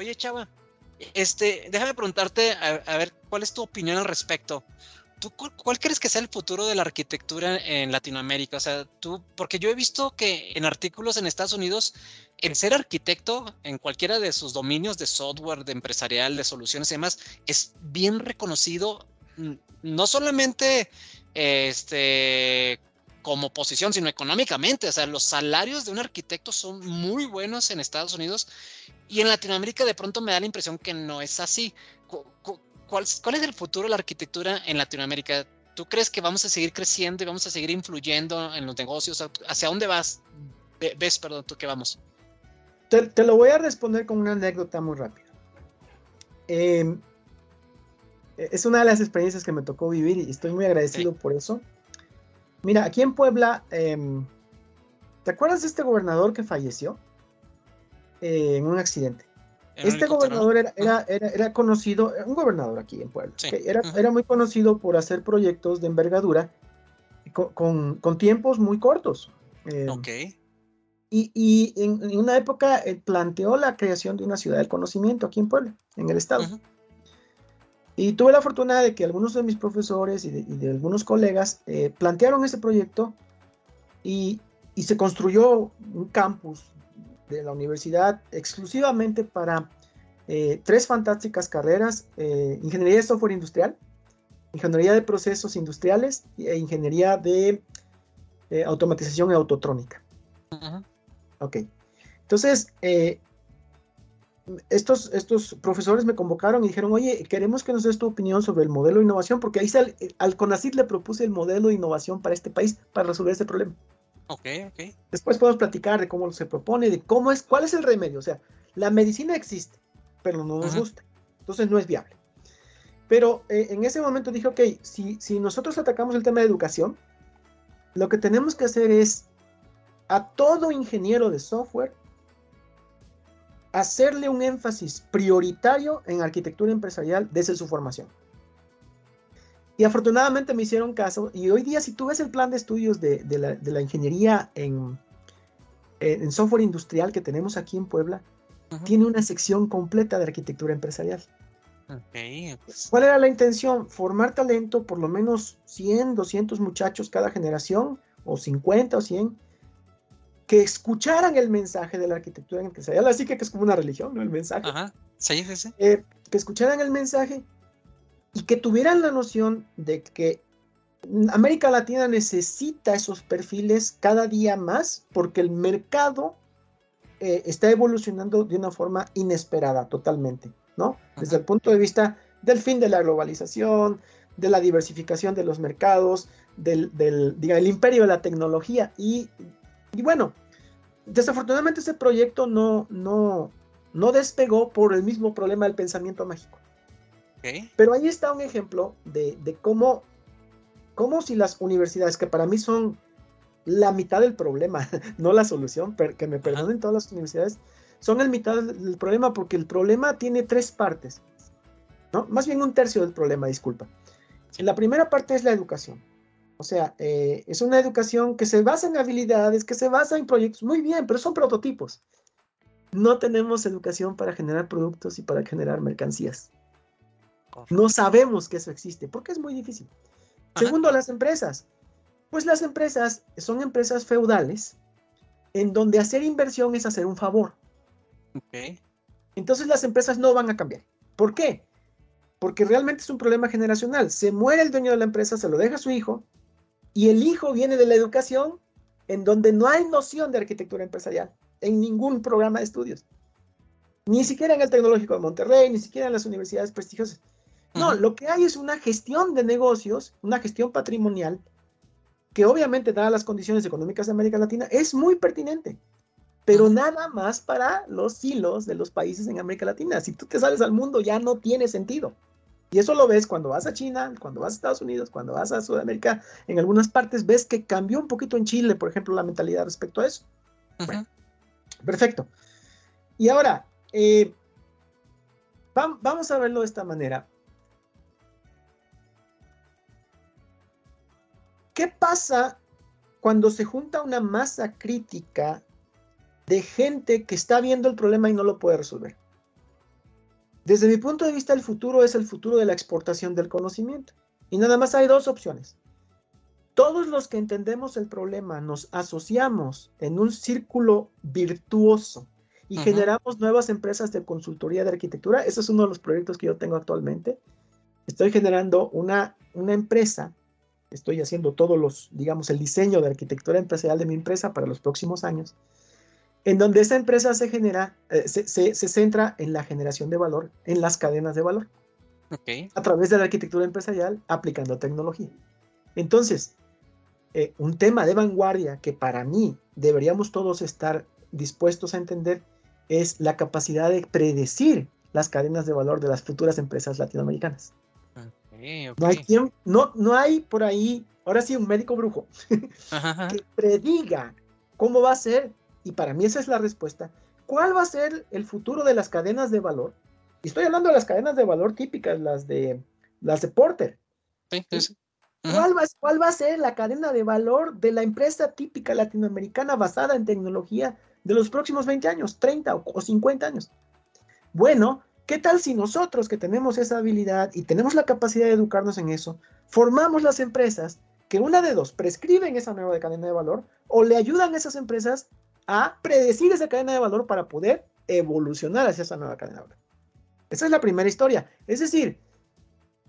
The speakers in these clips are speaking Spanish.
Oye, Chava, este, déjame preguntarte, a, ver, ¿cuál es tu opinión al respecto? ¿Tú cuál, crees que sea el futuro de la arquitectura en Latinoamérica? O sea, tú, porque yo he visto que en artículos en Estados Unidos, el ser arquitecto en cualquiera de sus dominios de software, de empresarial, de soluciones y demás, es bien reconocido, no solamente este, como posición, sino económicamente. O sea, los salarios de un arquitecto son muy buenos en Estados Unidos y en Latinoamérica de pronto me da la impresión que no es así. ¿Cuál, es el futuro de la arquitectura en Latinoamérica? ¿Tú crees que vamos a seguir creciendo y vamos a seguir influyendo en los negocios? ¿Hacia dónde vas? ¿Ves, perdón, tú que vamos? Te, lo voy a responder con una anécdota muy rápida. Em, es una de las experiencias que me tocó vivir y estoy muy agradecido por eso. Mira, aquí en Puebla, em, ¿te acuerdas de este gobernador que falleció eh, en un accidente? Este gobernador era, era, conocido, un gobernador aquí en Puebla, era, era, muy conocido por hacer proyectos de envergadura con, con, tiempos muy cortos. Em, ok. Y, y en, una época eh, planteó la creación de una ciudad del conocimiento aquí en Puebla, en el estado. Y tuve la fortuna de que algunos de mis profesores y de, algunos colegas eh, plantearon ese proyecto y, se construyó un campus de la universidad exclusivamente para eh, tres fantásticas carreras, eh, ingeniería de software industrial, ingeniería de procesos industriales e ingeniería de automatización y autotrónica. Ok. Entonces, estos, estos profesores me convocaron y dijeron, oye, queremos que nos des tu opinión sobre el modelo de innovación, porque ahí sale, al CONACYT le propuse el modelo de innovación para este país, para resolver este problema. Ok, ok. Después podemos platicar de cómo se propone, de cómo es, cuál es el remedio. O sea, la medicina existe, pero no nos gusta. Entonces no es viable. Pero eh, en ese momento dije, ok, si, si nosotros atacamos el tema de educación, lo que tenemos que hacer es a todo ingeniero de software hacerle un énfasis prioritario en arquitectura empresarial desde su formación. Y afortunadamente me hicieron caso y hoy día si tú ves el plan de estudios de, la, ingeniería en, en, software industrial que tenemos aquí en Puebla, tiene una sección completa de arquitectura empresarial. ¿Cuál era la intención? Formar talento, por lo menos 100, 200 muchachos cada generación, o 50 o 100, que escucharan el mensaje de la arquitectura empresarial, así que, que es como una religión, ¿no? El mensaje. Ajá, sí, sí, sí. Eh, que escucharan el mensaje y que tuvieran la noción de que América Latina necesita esos perfiles cada día más porque el mercado eh, está evolucionando de una forma inesperada totalmente, ¿no? Desde el punto de vista del fin de la globalización, de la diversificación de los mercados, del, del el imperio de la tecnología y y bueno, desafortunadamente ese proyecto no, no, no despegó por el mismo problema del pensamiento mágico. Pero ahí está un ejemplo de, cómo, cómo si las universidades, que para mí son la mitad del problema, no la solución, que me perdonen todas las universidades, son la mitad del problema porque el problema tiene tres partes, ¿no? Más bien un tercio del problema, disculpa. La primera parte es la educación. O sea, eh, es una educación que se basa en habilidades, que se basa en proyectos, muy bien, pero son prototipos. No tenemos educación para generar productos y para generar mercancías. No sabemos que eso existe, porque es muy difícil. Segundo, las empresas. Pues las empresas son empresas feudales, en donde hacer inversión es hacer un favor. Entonces las empresas no van a cambiar. ¿Por qué? Porque realmente es un problema generacional. Se muere el dueño de la empresa, se lo deja a su hijo, y el hijo viene de la educación en donde no hay noción de arquitectura empresarial en ningún programa de estudios. Ni siquiera en el Tecnológico de Monterrey, ni siquiera en las universidades prestigiosas. No, lo que hay es una gestión de negocios, una gestión patrimonial, que obviamente, dadas las condiciones económicas de América Latina, es muy pertinente, pero nada más para los hilos de los países en América Latina. Si tú te sales al mundo, ya no tiene sentido. Y eso lo ves cuando vas a China, cuando vas a Estados Unidos, cuando vas a Sudamérica, en algunas partes ves que cambió un poquito en Chile, por ejemplo, la mentalidad respecto a eso. perfecto. Y ahora, eh, vamos a verlo de esta manera. ¿Qué pasa cuando se junta una masa crítica de gente que está viendo el problema y no lo puede resolver? Desde mi punto de vista, el futuro es el futuro de la exportación del conocimiento. Y nada más hay dos opciones. Todos los que entendemos el problema nos asociamos en un círculo virtuoso y generamos nuevas empresas de consultoría de arquitectura. Ese es uno de los proyectos que yo tengo actualmente. Estoy generando una, una empresa, estoy haciendo todos los, digamos, el diseño de arquitectura empresarial de mi empresa para los próximos años, en donde esa empresa se genera, eh, se, se, centra en la generación de valor, en las cadenas de valor, a través de la arquitectura empresarial aplicando tecnología. Entonces, eh, un tema de vanguardia que para mí deberíamos todos estar dispuestos a entender es la capacidad de predecir las cadenas de valor de las futuras empresas latinoamericanas. No, hay no, no hay por ahí, ahora sí, un médico brujo que prediga cómo va a ser, y para mí esa es la respuesta, cuál va a ser el futuro de las cadenas de valor. Y estoy hablando de las cadenas de valor típicas, las de, las de Porter. ¿Cuál, va, ¿Cuál va a ser la cadena de valor de la empresa típica latinoamericana basada en tecnología de los próximos 20 años, 30 o, 50 años. Bueno, ¿qué tal si nosotros que tenemos esa habilidad y tenemos la capacidad de educarnos en eso, formamos las empresas que una de dos prescriben esa nueva cadena de valor o le ayudan a esas empresas a predecir esa cadena de valor para poder evolucionar hacia esa nueva cadena de valor? Esa es la primera historia. Es decir,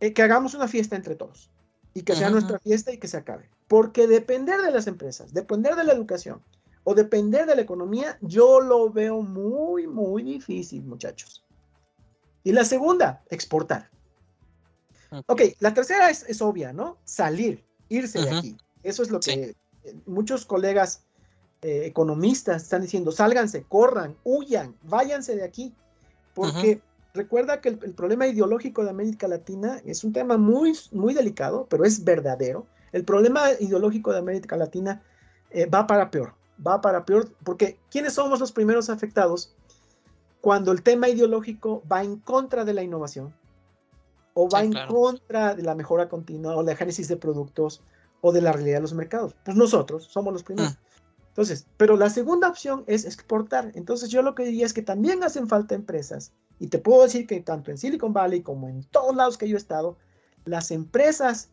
eh, que hagamos una fiesta entre todos y que sea nuestra fiesta y que se acabe. Porque depender de las empresas, depender de la educación, o depender de la economía, yo lo veo muy, muy difícil, muchachos. Y la segunda, exportar. Ok, la tercera es, obvia, ¿no? Salir, irse de aquí. Eso es lo que eh, muchos colegas eh, economistas están diciendo, sálganse, corran, huyan, váyanse de aquí. Porque recuerda que el, problema ideológico de América Latina es un tema muy, muy delicado, pero es verdadero. El problema ideológico de América Latina eh, va para peor va para peor, porque ¿quiénes somos los primeros afectados cuando el tema ideológico va en contra de la innovación? O va en contra de la mejora continua, o la génesis de productos, o de la realidad de los mercados. Pues nosotros somos los primeros. Mm. Entonces, pero la segunda opción es exportar. Entonces yo lo que diría es que también hacen falta empresas, y te puedo decir que tanto en Silicon Valley como en todos lados que yo he estado, las empresas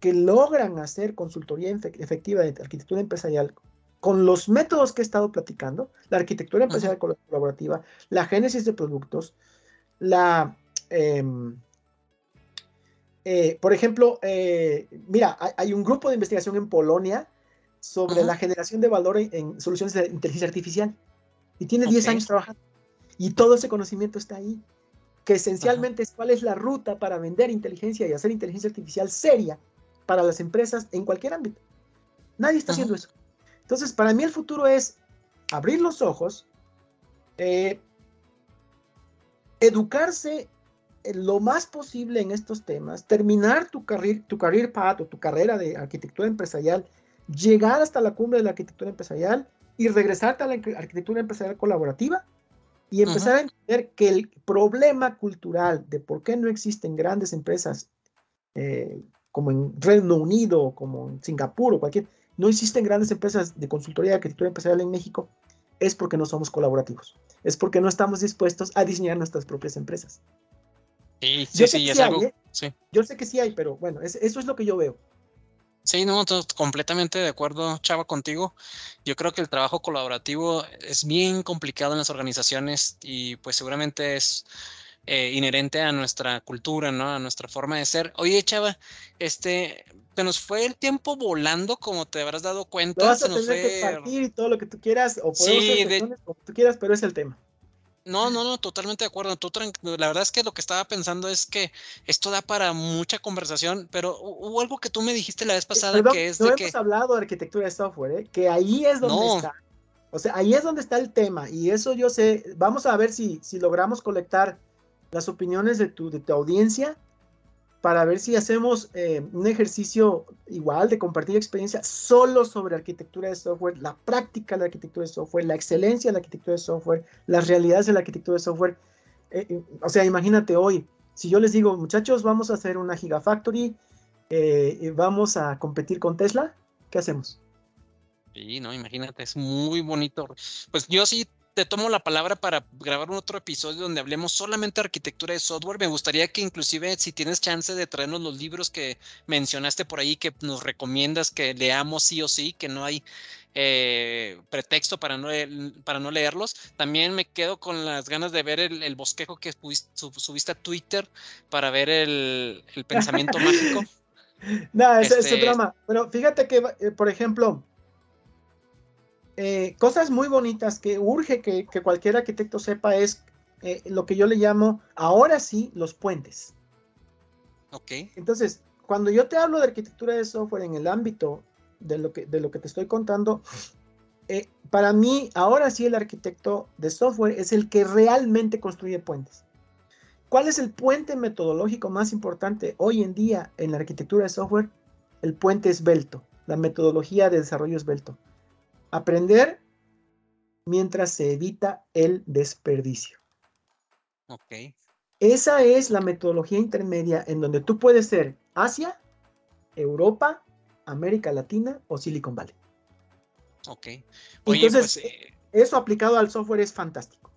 que logran hacer consultoría efectiva de arquitectura empresarial con los métodos que he estado platicando, la arquitectura empresarial colaborativa, la génesis de productos, la, em, eh, por ejemplo, eh, mira, hay, un grupo de investigación en Polonia sobre la generación de valor en, soluciones de inteligencia artificial. Y tiene 10 años trabajando. Y todo ese conocimiento está ahí, que esencialmente es cuál es la ruta para vender inteligencia y hacer inteligencia artificial seria para las empresas en cualquier ámbito. Nadie está haciendo eso. Entonces, para mí el futuro es abrir los ojos, eh, educarse lo más posible en estos temas, terminar tu, carrera, tu career path o tu carrera de arquitectura empresarial, llegar hasta la cumbre de la arquitectura empresarial y regresarte a la arquitectura empresarial colaborativa y empezar a entender que el problema cultural de por qué no existen grandes empresas eh, como en Reino Unido, como en Singapur o cualquier, no existen grandes empresas de consultoría de arquitectura empresarial en México, es porque no somos colaborativos. Es porque no estamos dispuestos a diseñar nuestras propias empresas. Sí, sí, sí, es algo. ¿eh? Yo sé que sí hay, pero bueno, eso es lo que yo veo. Sí, no, completamente de acuerdo, Chava, contigo. Yo creo que el trabajo colaborativo es bien complicado en las organizaciones y pues seguramente es eh, inherente a nuestra cultura, ¿no? A nuestra forma de ser. Oye, Chava, este, se nos fue el tiempo volando, como te habrás dado cuenta. vas a tener que partir y todo lo que tú quieras, o sí, como tú quieras, pero es el tema. No, no, no, totalmente de acuerdo. Tú la verdad es que lo que estaba pensando es que esto da para mucha conversación, pero hubo algo que tú me dijiste la vez eh, pasada que es no de hemos hablado de arquitectura de software, ¿eh? que ahí es donde está. O sea, ahí es donde está el tema y eso yo sé. Vamos a ver si, si logramos colectar las opiniones de tu, de tu audiencia para ver si hacemos eh, un ejercicio igual de compartir experiencia solo sobre arquitectura de software, la práctica de la arquitectura de software, la excelencia de la arquitectura de software, las realidades de la arquitectura de software. Eh, eh, o sea, imagínate hoy, si yo les digo, muchachos, vamos a hacer una Gigafactory, vamos a competir con Tesla, ¿qué hacemos? Sí, no, imagínate, es muy bonito. Pues yo sí te tomo la palabra para grabar un otro episodio donde hablemos solamente de arquitectura de software. Me gustaría que inclusive si tienes chance de traernos los libros que mencionaste por ahí, que nos recomiendas que leamos sí o sí, que no hay eh, pretexto para no, para no leerlos. También me quedo con las ganas de ver el, bosquejo que subiste a Twitter para ver el, pensamiento mágico. No, es, es este drama. Pero fíjate que, eh, por ejemplo, eh, cosas muy bonitas que urge que, cualquier arquitecto sepa es lo que yo le llamo, ahora sí, los puentes. Ok. Entonces, cuando yo te hablo de arquitectura de software en el ámbito de lo que, de lo que te estoy contando, eh, para mí, ahora sí el arquitecto de software es el que realmente construye puentes. ¿Cuál es el puente metodológico más importante hoy en día en la arquitectura de software? El puente esbelto, la metodología de desarrollo esbelto. Aprender mientras se evita el desperdicio. Ok. Esa es la metodología intermedia en donde tú puedes ser Asia, Europa América Latina o Silicon Valley. Ok. Entonces, pues, eh, eso aplicado al software es fantástico.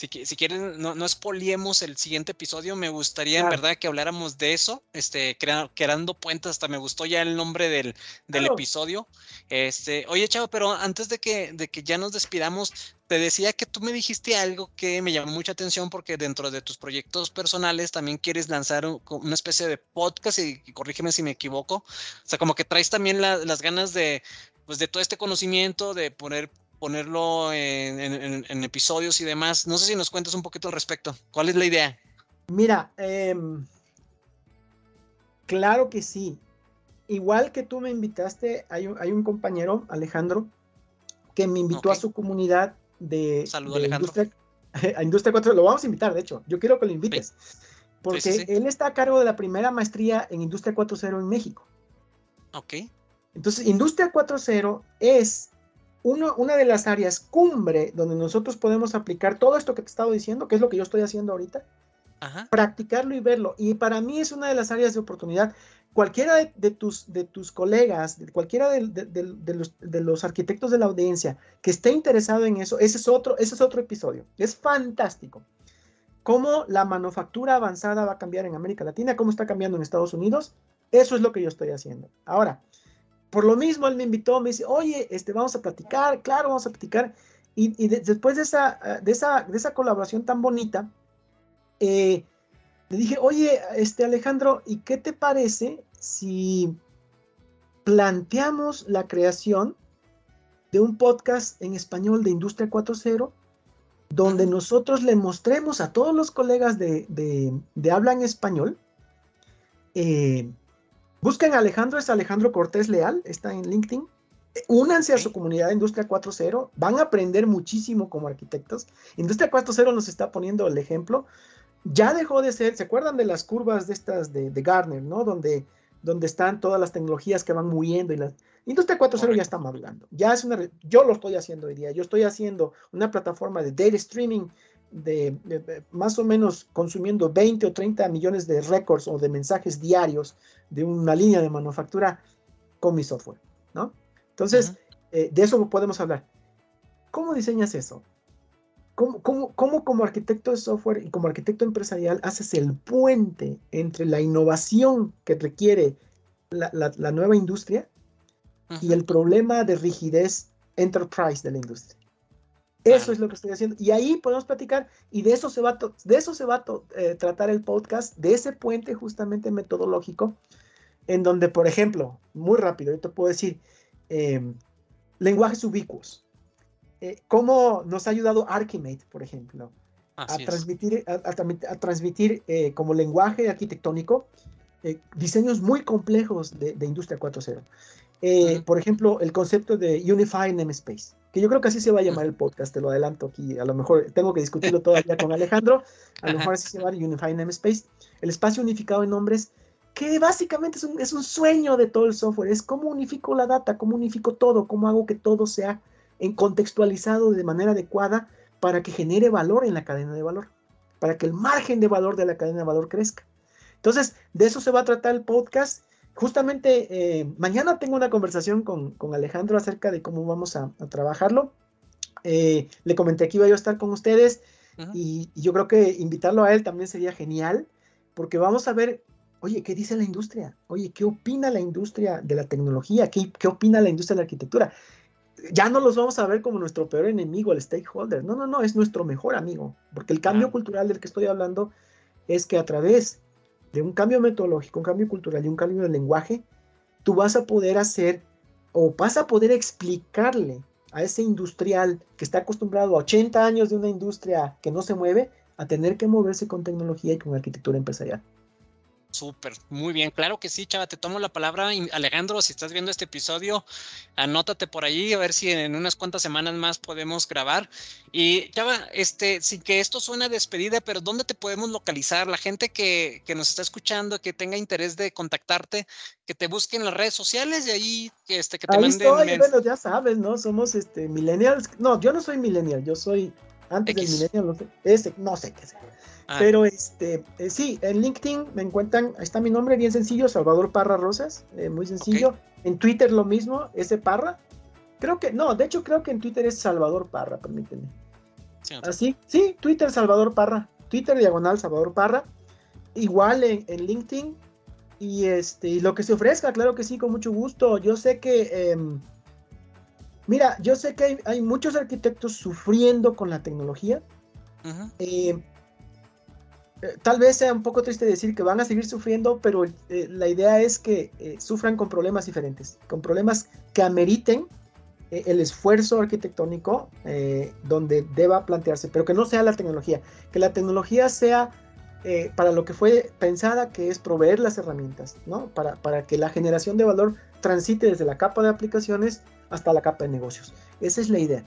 Si, si quieren, no, no expoliemos el siguiente episodio, me gustaría en verdad que habláramos de eso, este, creando puentes, hasta me gustó ya el nombre del, del episodio. Este, oye, chavo, pero antes de que, de que ya nos despidamos, te decía que tú me dijiste algo que me llamó mucha atención porque dentro de tus proyectos personales también quieres lanzar una especie de podcast y, corrígeme si me equivoco. O sea, como que traes también las ganas de, pues, de todo este conocimiento, de poner, ponerlo en, episodios y demás. No sé si nos cuentas un poquito al respecto. ¿Cuál es la idea? Mira, em, claro que sí. Igual que tú me invitaste, hay un, hay un compañero, Alejandro, que me invitó a su comunidad de, Industria, a Industria 4, lo vamos a invitar, de hecho, yo quiero que lo invites, porque él está a cargo de la primera maestría en Industria 4.0 en México. Ok. Entonces, Industria 4.0 es uno, una de las áreas cumbre donde nosotros podemos aplicar todo esto que te he estado diciendo, que es lo que yo estoy haciendo ahorita, practicarlo y verlo. Y para mí es una de las áreas de oportunidad cualquiera de, tus, de tus colegas, cualquiera de, los, arquitectos de la audiencia que esté interesado en eso, ese es otro, ese es otro episodio. Es fantástico. Cómo la manufactura avanzada va a cambiar en América Latina, cómo está cambiando en Estados Unidos. Eso es lo que yo estoy haciendo. Ahora, por lo mismo, él me invitó, me dice, oye, este, vamos a platicar, claro, vamos a platicar. Y, después de esa, de, esa, de esa colaboración tan bonita, eh, le dije, oye, este Alejandro, ¿y qué te parece si planteamos la creación de un podcast en español de Industria 4.0, donde nosotros le mostremos a todos los colegas de, habla en español, eh, busquen a Alejandro, es Alejandro Cortés Leal, está en LinkedIn, únanse a su comunidad de Industria 4.0, van a aprender muchísimo como arquitectos. Industria 4.0 nos está poniendo el ejemplo ya dejó de ser, ¿se acuerdan de las curvas de estas de, de Gartner, ¿no? Donde, donde están todas las tecnologías que van muriendo y la Industria 4.0 ya está madurando. Ya es una, yo lo estoy haciendo hoy día. Yo estoy haciendo una plataforma de data streaming de, más o menos consumiendo 20 o 30 millones de récords o de mensajes diarios de una línea de manufactura con mi software, ¿no? Entonces, eh, de eso podemos hablar. ¿Cómo diseñas eso? ¿Cómo, como arquitecto de software y como arquitecto empresarial haces el puente entre la innovación que requiere la, nueva industria y el problema de rigidez enterprise de la industria? Eso es lo que estoy haciendo. Y ahí podemos platicar y de eso se va, de eso se va a eh, tratar el podcast, de ese puente justamente metodológico, en donde, por ejemplo, muy rápido, yo te puedo decir, em, lenguajes ubicuos. Eh, cómo nos ha ayudado Archimate, por ejemplo, a transmitir, a, transmitir, eh, como lenguaje arquitectónico eh, diseños muy complejos de, Industria 4.0. Por ejemplo, el concepto de Unified Namespace, que yo creo que así se va a llamar el podcast, te lo adelanto aquí. A lo mejor tengo que discutirlo todavía con Alejandro. A lo mejor así se llama Unified Namespace. El espacio unificado en nombres, que básicamente es un, es un sueño de todo el software. Es cómo unifico la data, cómo unifico todo, cómo hago que todo sea en contextualizado de manera adecuada para que genere valor en la cadena de valor, para que el margen de valor de la cadena de valor crezca. Entonces, de eso se va a tratar el podcast. Justamente eh, mañana tengo una conversación con, Alejandro acerca de cómo vamos a, trabajarlo. Eh, le comenté que iba yo a estar con ustedes y, yo creo que invitarlo a él también sería genial, porque vamos a ver, oye, ¿qué dice la industria? Oye, ¿qué opina la industria de la tecnología? ¿Qué, qué opina la industria de la arquitectura? Ya no los vamos a ver como nuestro peor enemigo, el stakeholder. No, no, no, es nuestro mejor amigo, porque el cambio cultural del que estoy hablando es que a través de un cambio metodológico, un cambio cultural y un cambio de lenguaje, tú vas a poder hacer o vas a poder explicarle a ese industrial que está acostumbrado a 80 años de una industria que no se mueve, a tener que moverse con tecnología y con arquitectura empresarial. Súper, muy bien, claro que sí, chava, te tomo la palabra. Alejandro, si estás viendo este episodio, anótate por allí a ver si en unas cuantas semanas más podemos grabar. Y chava, este, sin que esto suene a despedida, pero ¿dónde te podemos localizar? La gente que, que, nos está escuchando, que tenga interés de contactarte, que te busquen en las redes sociales y ahí este, que te ahí manden. Estoy, bueno, ya sabes, ¿no? Somos este millennials. No, yo no soy millennial, yo soy antes del millennial, no sé, ese, no sé qué sea. Ah. Pero este, eh, sí, en LinkedIn me encuentran, ahí está mi nombre, bien sencillo, Salvador Parra Rosas, eh, muy sencillo. En Twitter lo mismo, ese Parra. Creo que, no, de hecho creo que en Twitter es Salvador Parra, permíteme. Así, sí, Twitter Salvador Parra, Twitter diagonal Salvador Parra. Igual en, LinkedIn. Y este, lo que se ofrezca, claro que sí, con mucho gusto. Yo sé que, em, mira, yo sé que hay, muchos arquitectos sufriendo con la tecnología. Eh, tal vez sea un poco triste decir que van a seguir sufriendo, pero eh, la idea es que eh, sufran con problemas diferentes, con problemas que ameriten el esfuerzo arquitectónico donde deba plantearse, pero que no sea la tecnología, que la tecnología sea para lo que fue pensada, que es proveer las herramientas, ¿no? Para, para que la generación de valor transite desde la capa de aplicaciones hasta la capa de negocios. Esa es la idea.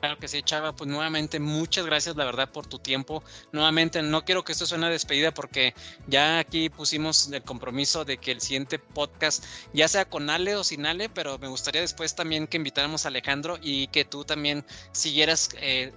Claro que sí, Chava. Pues nuevamente, muchas gracias, la verdad, por tu tiempo. Nuevamente, no quiero que esto suene a despedida porque ya aquí pusimos el compromiso de que el siguiente podcast, ya sea con Ale o sin Ale, pero me gustaría después también que invitáramos a Alejandro y que tú también siguieras eh,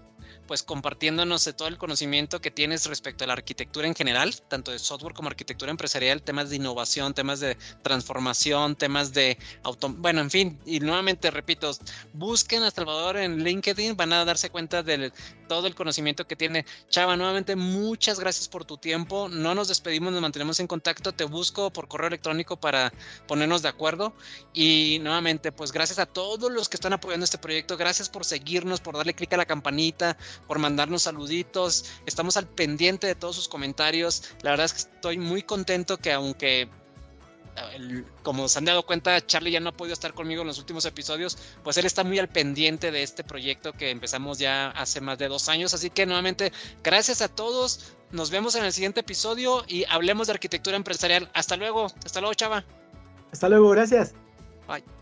pues compartiéndonos de todo el conocimiento que tienes respecto a la arquitectura en general, tanto de software como arquitectura empresarial, temas de innovación, temas de transformación, temas de auto, bueno, en fin, y nuevamente repito, busquen a Salvador en LinkedIn, van a darse cuenta de todo el conocimiento que tiene. Chava, nuevamente muchas gracias por tu tiempo. No nos despedimos, nos mantenemos en contacto. Te busco por correo electrónico para ponernos de acuerdo. Y nuevamente, pues gracias a todos los que están apoyando este proyecto. Gracias por seguirnos, por darle clic a la campanita, por mandarnos saluditos. Estamos al pendiente de todos sus comentarios. La verdad es que estoy muy contento que aunque como se han dado cuenta, Charlie ya no ha podido estar conmigo en los últimos episodios, pues él está muy al pendiente de este proyecto que empezamos ya hace más de dos años. Así que nuevamente, gracias a todos. Nos vemos en el siguiente episodio y hablemos de arquitectura empresarial. Hasta luego. Hasta luego, chava. Hasta luego, gracias. Bye.